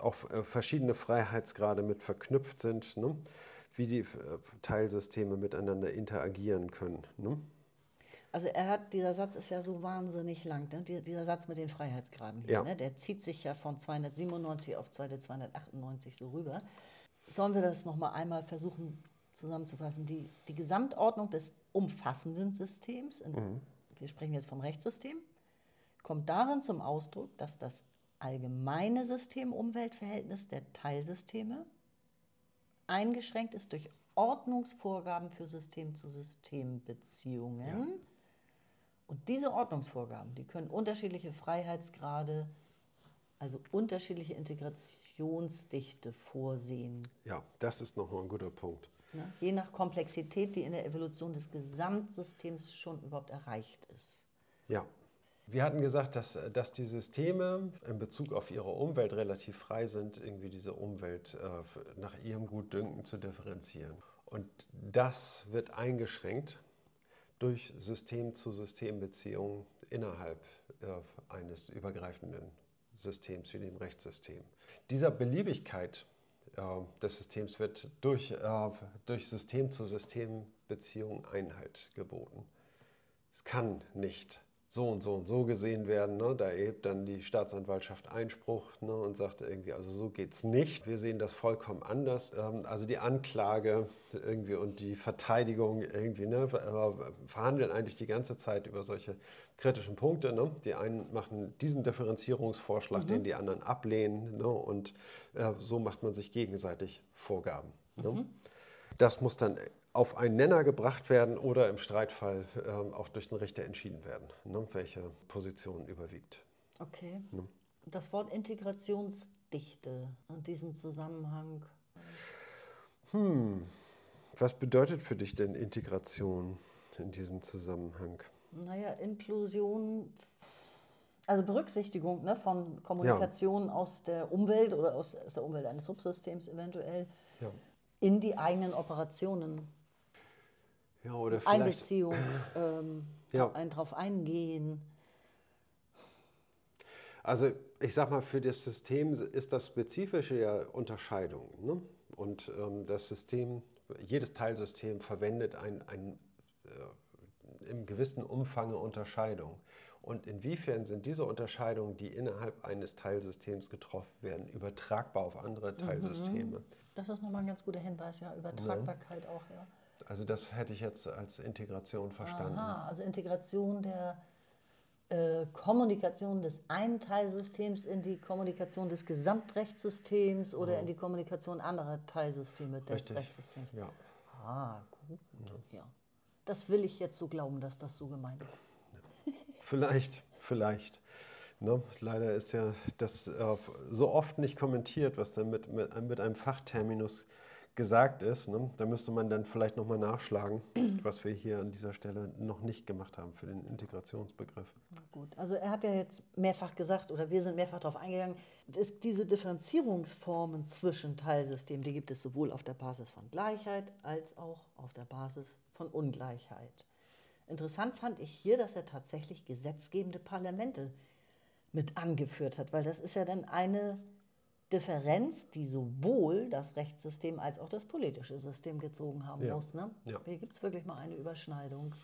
auch äh, verschiedene Freiheitsgrade mit verknüpft sind, ne? Wie die äh, Teilsysteme miteinander interagieren können. Ne? Also er hat, dieser Satz ist ja so wahnsinnig lang, ne? Die- dieser Satz mit den Freiheitsgraden hier, Ja. ne? der zieht sich ja von 297 auf Seite 298 so rüber. Sollen wir das nochmal einmal versuchen zusammenzufassen? Die, die Gesamtordnung des umfassenden Systems, in, wir sprechen jetzt vom Rechtssystem, kommt darin zum Ausdruck, dass das allgemeine System-Umweltverhältnis der Teilsysteme eingeschränkt ist durch Ordnungsvorgaben für System-zu-System-Beziehungen. Und diese Ordnungsvorgaben, die können unterschiedliche Freiheitsgrade, also unterschiedliche Integrationsdichte vorsehen. Ja, das ist nochmal ein guter Punkt. Ne? Je nach Komplexität, die in der Evolution des Gesamtsystems schon überhaupt erreicht ist. Ja. Wir hatten gesagt, dass, dass die Systeme in Bezug auf ihre Umwelt relativ frei sind, irgendwie diese Umwelt äh, nach ihrem Gutdünken zu differenzieren. Und das wird eingeschränkt durch System-zu-System-Beziehungen innerhalb äh, eines übergreifenden Systems wie dem Rechtssystem. Dieser Beliebigkeit äh, des Systems wird durch, äh, durch System-zu-System-Beziehungen Einhalt geboten. Es kann nicht so und so und so gesehen werden. Ne? Da erhebt dann die Staatsanwaltschaft Einspruch ne? und sagt irgendwie, also so geht es nicht. Wir sehen das vollkommen anders. Ähm, also die Anklage irgendwie und die Verteidigung irgendwie ne? äh, verhandeln eigentlich die ganze Zeit über solche kritischen Punkte. Ne? Die einen machen diesen Differenzierungsvorschlag, den die anderen ablehnen. Ne? Und äh, so macht man sich gegenseitig Vorgaben. Ne? Das muss dann auf einen Nenner gebracht werden oder im Streitfall ähm, auch durch den Richter entschieden werden, ne, welche Position überwiegt. Okay. Das Wort Integrationsdichte in diesem Zusammenhang. Was bedeutet für dich denn Integration in diesem Zusammenhang? Naja, Inklusion, also Berücksichtigung ne, von Kommunikation aus der Umwelt oder aus, aus der Umwelt eines Subsystems eventuell Ja, in die eigenen Operationen. Ja oder vielleicht. Einbeziehung, ähm, Ja. ein drauf eingehen. Also ich sag mal, für das System ist das Spezifische ja Unterscheidung. Ne? Und ähm, das System, jedes Teilsystem verwendet ein, ein, äh, im gewissen Umfang Unterscheidung. Und inwiefern sind diese Unterscheidungen, die innerhalb eines Teilsystems getroffen werden, übertragbar auf andere Teilsysteme? Das ist nochmal ein ganz guter Hinweis, ja. Übertragbarkeit auch, ja. Also das hätte ich jetzt als Integration verstanden. Aha, also Integration der äh, Kommunikation des einen Teilsystems in die Kommunikation des Gesamtrechtssystems oder in die Kommunikation anderer Teilsysteme des Richtig. Rechtssystems. Ja. Ah, gut. Ja. Das will ich jetzt so glauben, dass das so gemeint ist. Vielleicht, vielleicht. Ne? Leider ist ja das äh, so oft nicht kommentiert, was dann mit, mit, mit einem Fachterminus gesagt ist. Ne? Da müsste man dann vielleicht nochmal nachschlagen, was wir hier an dieser Stelle noch nicht gemacht haben für den Integrationsbegriff. Gut, also er hat ja jetzt mehrfach gesagt, oder wir sind mehrfach darauf eingegangen, dass diese Differenzierungsformen zwischen Teilsystemen, die gibt es sowohl auf der Basis von Gleichheit als auch auf der Basis von Ungleichheit. Interessant fand ich hier, dass er tatsächlich gesetzgebende Parlamente mit angeführt hat, weil das ist ja dann eine Differenz, die sowohl das Rechtssystem als auch das politische System gezogen haben Ja, muss. Ne? ja. Hier gibt es wirklich mal eine Überschneidung.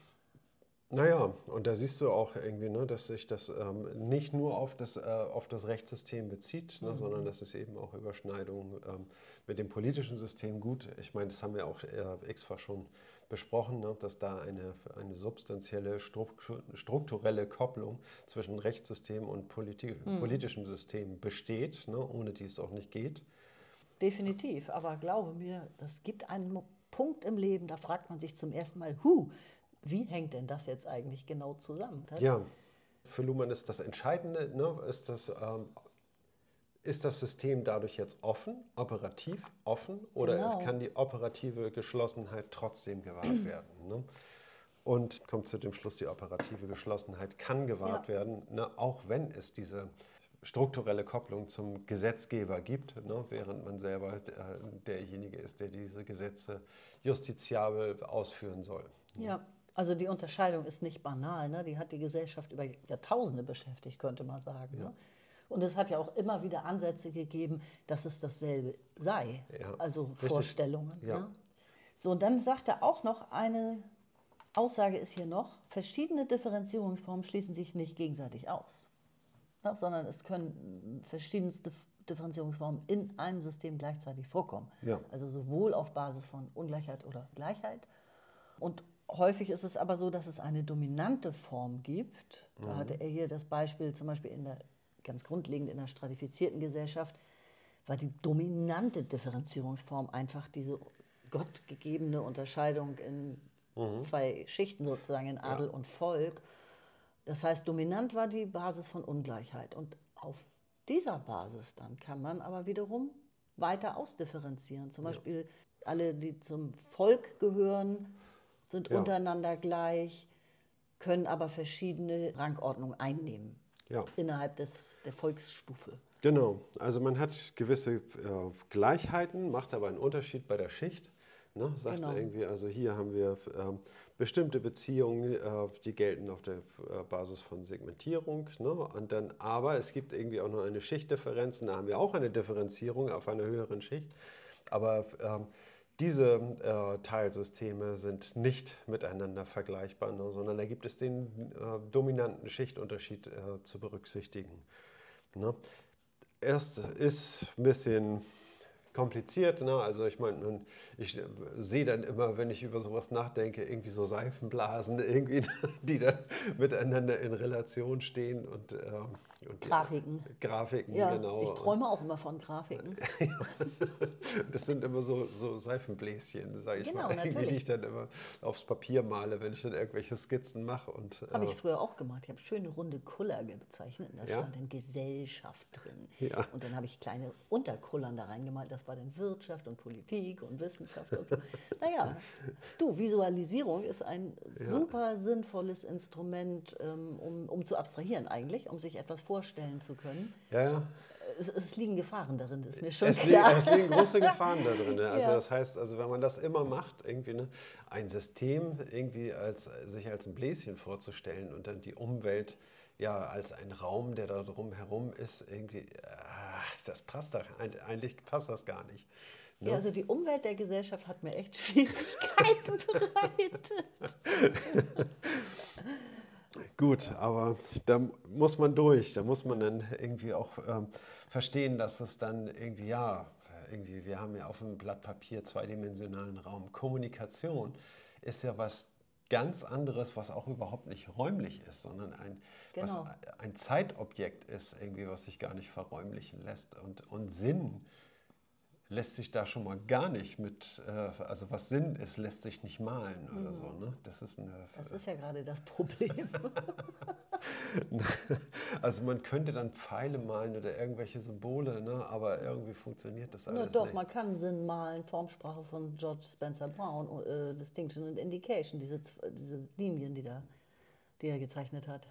Naja, und da siehst du auch irgendwie, ne, dass sich das ähm, nicht nur auf das, äh, auf das Rechtssystem bezieht, ne, mhm. sondern dass es eben auch Überschneidungen ähm, mit dem politischen System gut. Ich meine, das haben wir auch äh, x-fach schon besprochen, ne, dass da eine, eine substanzielle strukturelle Kopplung zwischen Rechtssystem und Politi mhm. politischem System besteht, ne, ohne die es auch nicht geht. Definitiv, aber glaube mir, das gibt einen Punkt im Leben, da fragt man sich zum ersten Mal, hu, wie hängt denn das jetzt eigentlich genau zusammen? Ja, für Luhmann ist das Entscheidende, ne, ist, das, ähm, ist das System dadurch jetzt offen, operativ offen oder genau. kann die operative Geschlossenheit trotzdem gewahrt werden? Ne? Und kommt zu dem Schluss, die operative Geschlossenheit kann gewahrt ja. werden, ne, auch wenn es diese strukturelle Kopplung zum Gesetzgeber gibt, ne, während man selber äh, derjenige ist, der diese Gesetze justiziabel ausführen soll. Ne? Ja, also die Unterscheidung ist nicht banal, ne? die hat die Gesellschaft über Jahrtausende beschäftigt, könnte man sagen. Ja. Ne? Und es hat ja auch immer wieder Ansätze gegeben, dass es dasselbe sei, ja, also richtig. Vorstellungen. Ja. Ne? So, und dann sagt er auch noch, eine Aussage ist hier noch, verschiedene Differenzierungsformen schließen sich nicht gegenseitig aus, ne? sondern es können verschiedenste Differenzierungsformen in einem System gleichzeitig vorkommen. Ja. Also sowohl auf Basis von Ungleichheit oder Gleichheit und Häufig ist es aber so, dass es eine dominante Form gibt. Da mhm. hatte er hier das Beispiel zum Beispiel in der ganz grundlegend in der stratifizierten Gesellschaft, war die dominante Differenzierungsform einfach diese gottgegebene Unterscheidung in mhm. zwei Schichten sozusagen, in Adel ja. und Volk. Das heißt, dominant war die Basis von Ungleichheit. Und auf dieser Basis dann kann man aber wiederum weiter ausdifferenzieren. Zum Beispiel alle, die zum Volk gehören, sind ja. untereinander gleich, können aber verschiedene Rangordnungen einnehmen ja. innerhalb des, der Volksstufe. Genau, also man hat gewisse äh, Gleichheiten, macht aber einen Unterschied bei der Schicht. Ne? Sagt genau. irgendwie, also hier haben wir äh, bestimmte Beziehungen, äh, die gelten auf der äh, Basis von Segmentierung. Ne? Und dann, aber es gibt irgendwie auch noch eine Schichtdifferenz, da haben wir auch eine Differenzierung auf einer höheren Schicht. Aber ähm, diese äh, Teilsysteme sind nicht miteinander vergleichbar, ne, sondern da gibt es den äh, dominanten Schichtunterschied äh, zu berücksichtigen. Ne. Erst ist ein bisschen kompliziert. Ne? Also ich meine, ich sehe dann immer, wenn ich über sowas nachdenke, irgendwie so Seifenblasen, irgendwie, die dann miteinander in Relation stehen und, äh, und Grafiken. Ja, Grafiken, ja, genau. Ich träume auch immer von Grafiken. das sind immer so, so Seifenbläschen, sage ich genau, mal, irgendwie, die ich dann immer aufs Papier male, wenn ich dann irgendwelche Skizzen mache. Habe äh, ich früher auch gemacht. Ich habe schöne runde Kuller gezeichnet und da ja? stand dann Gesellschaft drin. Ja. Und dann habe ich kleine Unterkullern da reingemalt. Das war dann Wirtschaft und Politik und Wissenschaft und so. naja, du, Visualisierung ist ein super sinnvolles Instrument, ähm, um, um zu abstrahieren eigentlich, um sich etwas vorstellen zu können. Ja, ja. Es, es, liegen Gefahren darin, das ist mir schon es klar. Liegen, es liegen große Gefahren darin. Ne? Also ja. das heißt, also wenn man das immer macht, irgendwie ne, ein System irgendwie als, sich als ein Bläschen vorzustellen und dann die Umwelt ja als ein Raum, der da drumherum ist, irgendwie, ach, das passt doch, eigentlich passt das gar nicht. Ne? Ja, also die Umwelt der Gesellschaft hat mir echt Schwierigkeiten bereitet. Gut, aber da muss man durch, da muss man dann irgendwie auch ähm, verstehen, dass es dann irgendwie, ja, irgendwie, wir haben ja auf dem Blatt Papier zweidimensionalen Raum. Kommunikation ist ja was ganz anderes, was auch überhaupt nicht räumlich ist, sondern ein, genau. was ein Zeitobjekt ist, irgendwie, was sich gar nicht verräumlichen lässt. Und, und Sinn lässt sich da schon mal gar nicht mit, äh, also was Sinn ist, lässt sich nicht malen oder mhm. so. Ne? Das ist, eine, das ist ja gerade das Problem. also man könnte dann Pfeile malen oder irgendwelche Symbole, ne? aber irgendwie funktioniert das alles Na doch, nicht. man kann Sinn malen, Formsprache von George Spencer Brown, äh, Distinction and Indication, diese, diese Linien, die, da, die er gezeichnet hat.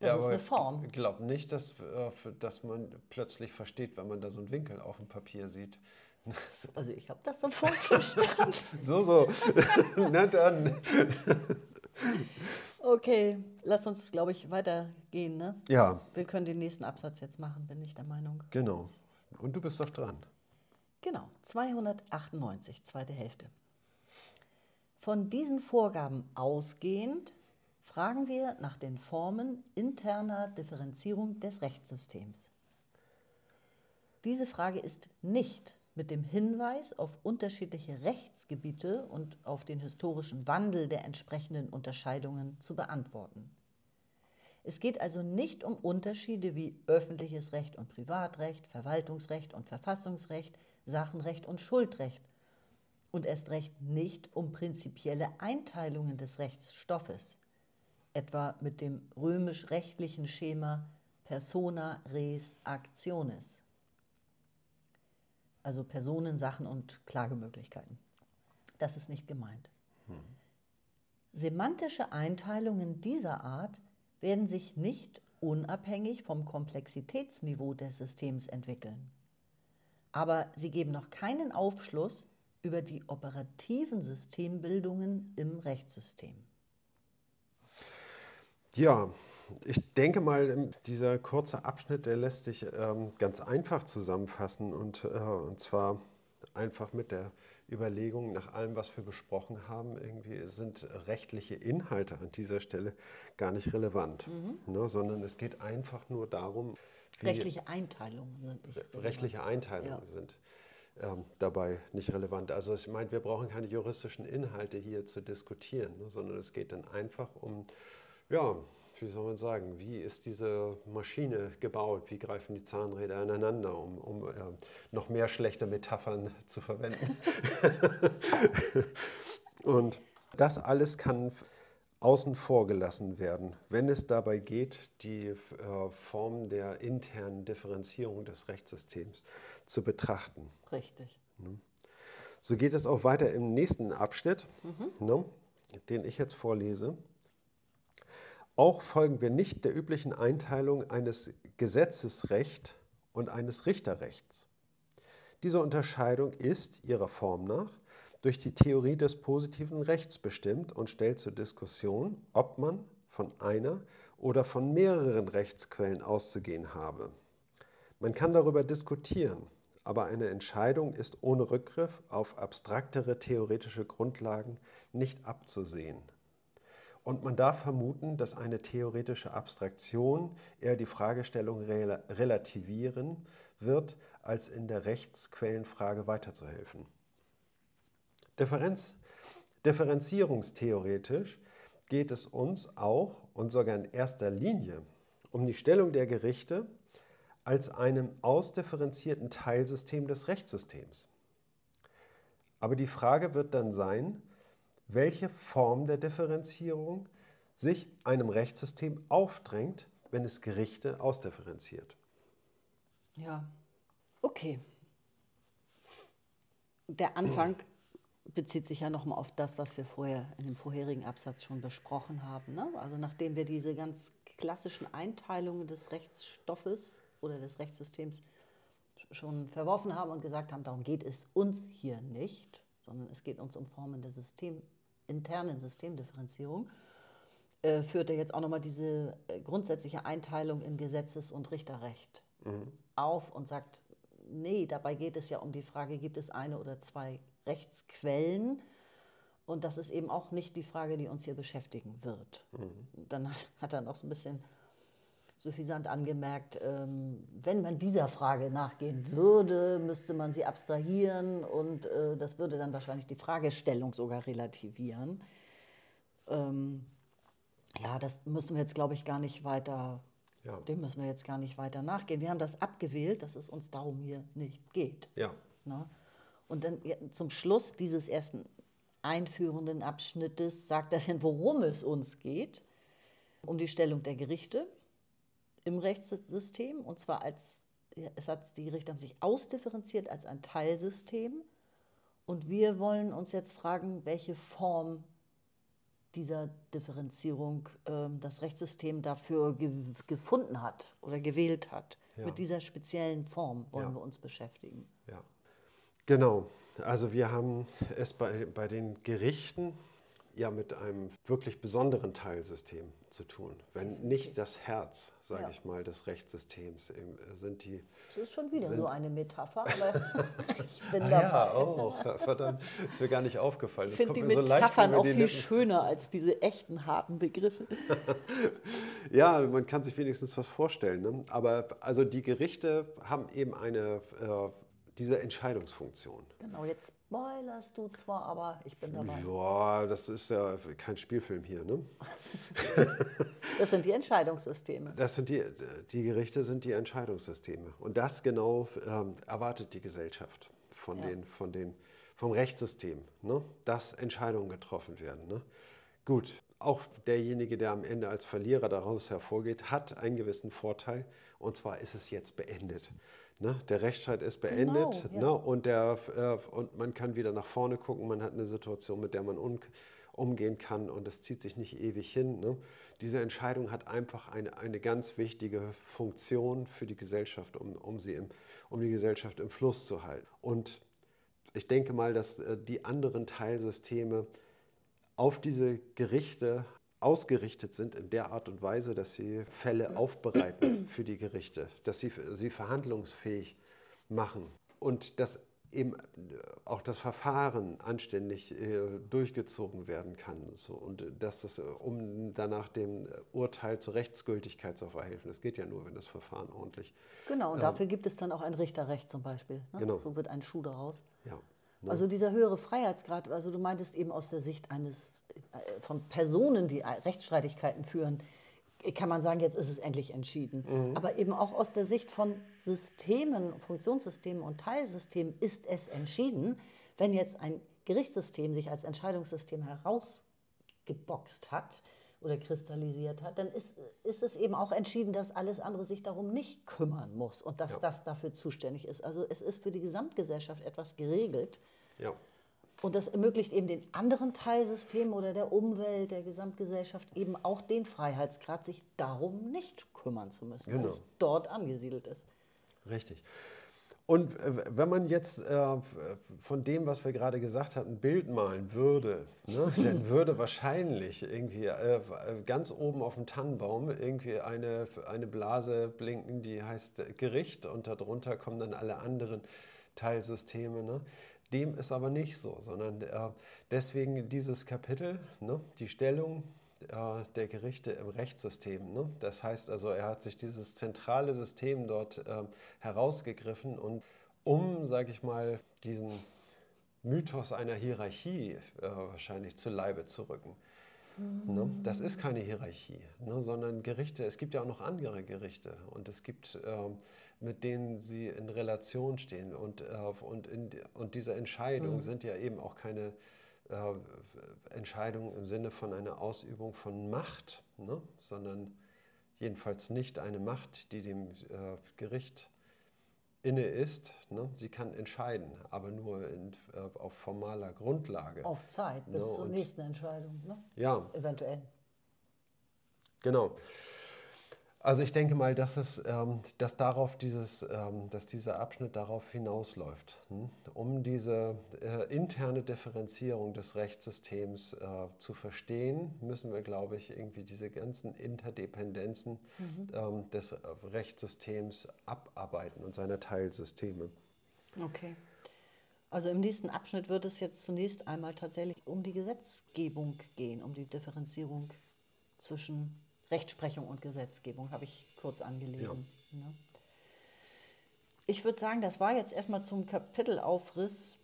Das ja, ist eine Form. Ich glaube nicht, dass, äh, dass man plötzlich versteht, wenn man da so einen Winkel auf dem Papier sieht. Also ich habe das sofort verstanden. so, so. Na dann. Okay, lass uns, glaube ich, weitergehen. Ne? Ja. Wir können den nächsten Absatz jetzt machen, bin ich der Meinung. Genau. Und du bist doch dran. Genau, 298, zweite Hälfte. Von diesen Vorgaben ausgehend fragen wir nach den Formen interner Differenzierung des Rechtssystems. Diese Frage ist nicht mit dem Hinweis auf unterschiedliche Rechtsgebiete und auf den historischen Wandel der entsprechenden Unterscheidungen zu beantworten. Es geht also nicht um Unterschiede wie öffentliches Recht und Privatrecht, Verwaltungsrecht und Verfassungsrecht, Sachenrecht und Schuldrecht und erst recht nicht um prinzipielle Einteilungen des Rechtsstoffes, etwa mit dem römisch-rechtlichen Schema persona res actionis, also Personen, Sachen und Klagemöglichkeiten. Das ist nicht gemeint. Hm. Semantische Einteilungen dieser Art werden sich nicht unabhängig vom Komplexitätsniveau des Systems entwickeln. Aber sie geben noch keinen Aufschluss über die operativen Systembildungen im Rechtssystem. Ja, ich denke mal, dieser kurze Abschnitt, der lässt sich ähm, ganz einfach zusammenfassen und, äh, und zwar einfach mit der Überlegungen, nach allem, was wir besprochen haben, irgendwie sind rechtliche Inhalte an dieser Stelle gar nicht relevant, mhm. ne, sondern es geht einfach nur darum, rechtliche Einteilungen sind nicht relevant. rechtliche Einteilungen ja. sind ähm, dabei nicht relevant. Also ich meine, wir brauchen keine juristischen Inhalte hier zu diskutieren, ne, sondern es geht dann einfach um ja, wie soll man sagen, wie ist diese Maschine gebaut, wie greifen die Zahnräder aneinander, um, um äh, noch mehr schlechte Metaphern zu verwenden. Und das alles kann außen vor gelassen werden, wenn es dabei geht, die äh, Form der internen Differenzierung des Rechtssystems zu betrachten. Richtig. Ne? So geht es auch weiter im nächsten Abschnitt, mhm. ne, den ich jetzt vorlese. Auch folgen wir nicht der üblichen Einteilung eines Gesetzesrecht und eines Richterrechts. Diese Unterscheidung ist ihrer Form nach durch die Theorie des positiven Rechts bestimmt und stellt zur Diskussion, ob man von einer oder von mehreren Rechtsquellen auszugehen habe. Man kann darüber diskutieren, aber eine Entscheidung ist ohne Rückgriff auf abstraktere theoretische Grundlagen nicht abzusehen. Und man darf vermuten, dass eine theoretische Abstraktion eher die Fragestellung relativieren wird, als in der Rechtsquellenfrage weiterzuhelfen. Differenz, differenzierungstheoretisch geht es uns auch und sogar in erster Linie um die Stellung der Gerichte als einem ausdifferenzierten Teilsystem des Rechtssystems. Aber die Frage wird dann sein, welche Form der Differenzierung sich einem Rechtssystem aufdrängt, wenn es Gerichte ausdifferenziert. Ja, okay. Der Anfang bezieht sich ja nochmal auf das, was wir vorher in dem vorherigen Absatz schon besprochen haben. Ne? Also nachdem wir diese ganz klassischen Einteilungen des Rechtsstoffes oder des Rechtssystems schon verworfen haben und gesagt haben, darum geht es uns hier nicht, sondern es geht uns um Formen der System, internen Systemdifferenzierung, äh, führt er jetzt auch nochmal diese äh, grundsätzliche Einteilung in Gesetzes- und Richterrecht mhm. auf und sagt, nee, dabei geht es ja um die Frage, gibt es eine oder zwei Rechtsquellen? Und das ist eben auch nicht die Frage, die uns hier beschäftigen wird. Mhm. Dann hat, hat er noch so ein bisschen suffisant angemerkt, ähm, wenn man dieser Frage nachgehen würde, müsste man sie abstrahieren und äh, das würde dann wahrscheinlich die Fragestellung sogar relativieren. Ähm, ja, das müssen wir jetzt, glaube ich, gar nicht weiter, ja. dem müssen wir jetzt gar nicht weiter nachgehen. Wir haben das abgewählt, dass es uns darum hier nicht geht. Ja. Na? Und dann zum Schluss dieses ersten einführenden Abschnittes sagt er dann, worum es uns geht. Um die Stellung der Gerichte, im Rechtssystem und zwar als, es hat, die Richter haben sich ausdifferenziert als ein Teilsystem und wir wollen uns jetzt fragen, welche Form dieser Differenzierung äh, das Rechtssystem dafür ge gefunden hat oder gewählt hat. Ja. Mit dieser speziellen Form wollen ja. wir uns beschäftigen. Ja, genau. Also wir haben es bei, bei den Gerichten ja mit einem wirklich besonderen Teilsystem zu tun. Wenn nicht das Herz, sage Ja. ich mal, des Rechtssystems äh, sind die. Das ist schon wieder so eine Metapher, aber ich bin Ah, dabei. ja, auch. Verdammt, ist mir gar nicht aufgefallen. Ich finde die so leicht Metaphern über auch viel Lippen. schöner als diese echten harten Begriffe. Ja, man kann sich wenigstens was vorstellen. Ne? Aber also die Gerichte haben eben eine, äh, diese Entscheidungsfunktion. Genau, jetzt spoilerst du zwar, aber ich bin dabei. Ja, das ist ja kein Spielfilm hier. Ne? Das sind die Entscheidungssysteme. Das sind die, die Gerichte sind die Entscheidungssysteme. Und das genau ähm, erwartet die Gesellschaft von Ja. den, von den, vom Rechtssystem, ne? dass Entscheidungen getroffen werden. Ne? Gut, auch derjenige, der am Ende als Verlierer daraus hervorgeht, hat einen gewissen Vorteil. Und zwar ist es jetzt beendet. Ne? Der Rechtsstreit ist beendet Genau, ja. ne? und, der, äh, und man kann wieder nach vorne gucken. Man hat eine Situation, mit der man un umgehen kann und es zieht sich nicht ewig hin. Ne? Diese Entscheidung hat einfach eine, eine ganz wichtige Funktion für die Gesellschaft, um, um, sie im, um die Gesellschaft im Fluss zu halten. Und ich denke mal, dass äh, die anderen Teilsysteme auf diese Gerichte ausgerichtet sind in der Art und Weise, dass sie Fälle aufbereiten für die Gerichte, dass sie sie verhandlungsfähig machen und dass eben auch das Verfahren anständig äh, durchgezogen werden kann. So, und dass das, äh, um danach dem Urteil zur Rechtsgültigkeit zu verhelfen. Das geht ja nur, wenn das Verfahren ordentlich. Genau, und dafür gibt es dann auch ein Richterrecht zum Beispiel. Ne? Genau. So wird ein Schuh daraus. Ja, ne? Also dieser höhere Freiheitsgrad, also du meintest eben aus der Sicht eines äh, von Personen, die Rechtsstreitigkeiten führen, kann man sagen, jetzt ist es endlich entschieden. Mhm. Aber eben auch aus der Sicht von Systemen, Funktionssystemen und Teilsystemen ist es entschieden, wenn jetzt ein Gerichtssystem sich als Entscheidungssystem herausgeboxt hat oder kristallisiert hat, dann ist, ist es eben auch entschieden, dass alles andere sich darum nicht kümmern muss und dass Ja. das dafür zuständig ist. Also es ist für die Gesamtgesellschaft etwas geregelt. ja. Und das ermöglicht eben den anderen Teilsystemen oder der Umwelt, der Gesamtgesellschaft eben auch den Freiheitsgrad, sich darum nicht kümmern zu müssen, weil Genau. es dort angesiedelt ist. Richtig. Und äh, wenn man jetzt äh, von dem, was wir gerade gesagt hatten, ein Bild malen würde, ne, dann würde wahrscheinlich irgendwie äh, ganz oben auf dem Tannenbaum irgendwie eine, eine Blase blinken, die heißt Gericht und darunter kommen dann alle anderen Teilsysteme. Ne? Dem ist aber nicht so, sondern äh, deswegen dieses Kapitel, ne, die Stellung der Gerichte im Rechtssystem. Ne? Das heißt also, er hat sich dieses zentrale System dort ähm, herausgegriffen und um, sage ich mal, diesen Mythos einer Hierarchie äh, wahrscheinlich zu Leibe zu rücken. Ne? Das ist keine Hierarchie, ne? sondern Gerichte, es gibt ja auch noch andere Gerichte und es gibt, ähm, mit denen sie in Relation stehen und, äh, und, in, und diese Entscheidungen sind ja eben auch keine äh, Entscheidungen im Sinne von einer Ausübung von Macht, ne? sondern jedenfalls nicht eine Macht, die dem äh, Gericht inne ist. Ne? Sie kann entscheiden, aber nur in, äh, auf formaler Grundlage. Auf Zeit, bis Ja, zur nächsten Entscheidung, ne? Ja, eventuell. Genau. Also ich denke mal, dass, es, ähm, dass, darauf dieses, ähm, dass dieser Abschnitt darauf hinausläuft, hm? um diese äh, interne Differenzierung des Rechtssystems äh, zu verstehen, müssen wir, glaube ich, irgendwie diese ganzen Interdependenzen ähm, des äh, Rechtssystems abarbeiten und seiner Teilsysteme. Okay. Also im nächsten Abschnitt wird es jetzt zunächst einmal tatsächlich um die Gesetzgebung gehen, um die Differenzierung zwischen Rechtsprechung und Gesetzgebung, habe ich kurz angelesen. Ne? Ich würde sagen, das war jetzt erstmal zum Kapitelaufriss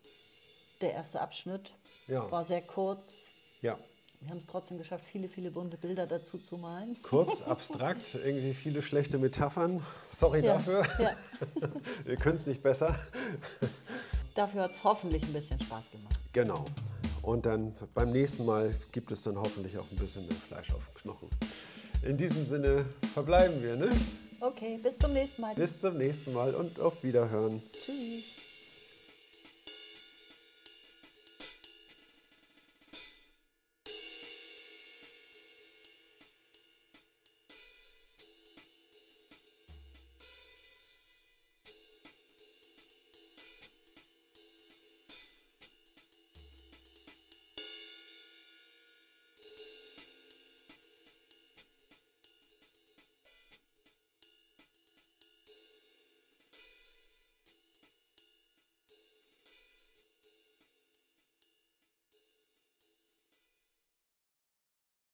der erste Abschnitt. Ja. War sehr kurz. Ja, Wir haben es trotzdem geschafft, viele, viele bunte Bilder dazu zu malen. kurz, abstrakt, irgendwie viele schlechte Metaphern. Sorry Ja, dafür. ja. Wir können es nicht besser. Dafür hat es hoffentlich ein bisschen Spaß gemacht. Genau. Und dann beim nächsten Mal gibt es dann hoffentlich auch ein bisschen mehr Fleisch auf dem Knochen. In diesem Sinne verbleiben wir, ne? Okay, bis zum nächsten Mal. Bis zum nächsten Mal und auf Wiederhören. Tschüss.